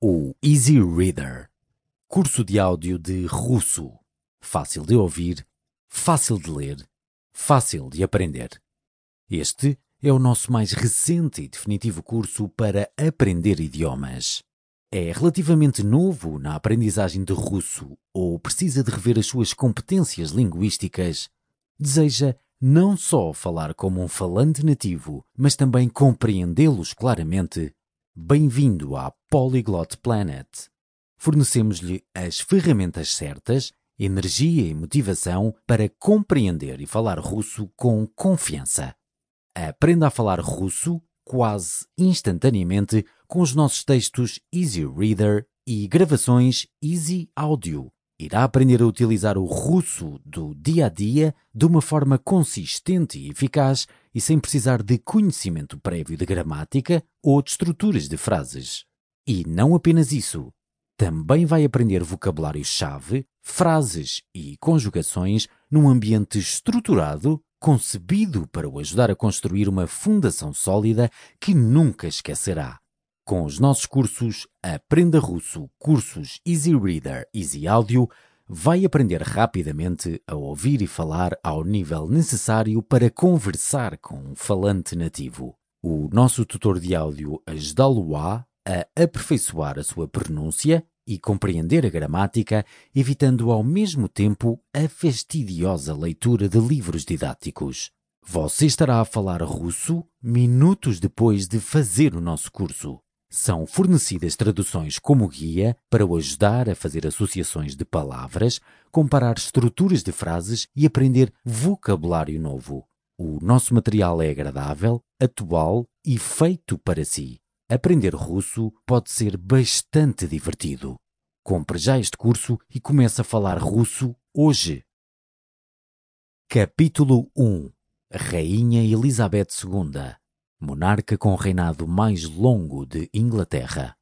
O Easy Reader curso de áudio de russo. Fácil de ouvir, fácil de ler, fácil de aprender. Este é o nosso mais recente e definitivo curso para aprender idiomas. É relativamente novo na aprendizagem de russo ou precisa de rever as suas competências linguísticas? Deseja não só falar como um falante nativo, mas também compreendê-los claramente? Bem-vindo à Polyglot Planet. Fornecemos-lhe as ferramentas certas, energia e motivação para compreender e falar russo com confiança. Aprenda a falar russo quase instantaneamente com os nossos textos Easy Reader e gravações Easy Audio irá aprender a utilizar o russo do dia a dia de uma forma consistente e eficaz e sem precisar de conhecimento prévio de gramática ou de estruturas de frases. E não apenas isso, também vai aprender vocabulário-chave, frases e conjugações num ambiente estruturado, concebido para o ajudar a construir uma fundação sólida que nunca esquecerá. Com os nossos cursos Aprenda Russo, cursos Easy Reader, Easy Audio, vai aprender rapidamente a ouvir e falar ao nível necessário para conversar com um falante nativo. O nosso tutor de áudio ajudá-lo-á a aperfeiçoar a sua pronúncia e compreender a gramática, evitando ao mesmo tempo a fastidiosa leitura de livros didáticos. Você estará a falar russo minutos depois de fazer o nosso curso. São fornecidas traduções como guia para o ajudar a fazer associações de palavras, comparar estruturas de frases e aprender vocabulário novo. O nosso material é agradável, atual e feito para si. Aprender russo pode ser bastante divertido. Compre já este curso e comece a falar russo hoje. Capítulo 1 Rainha Elizabeth II monarca com reinado mais longo de Inglaterra.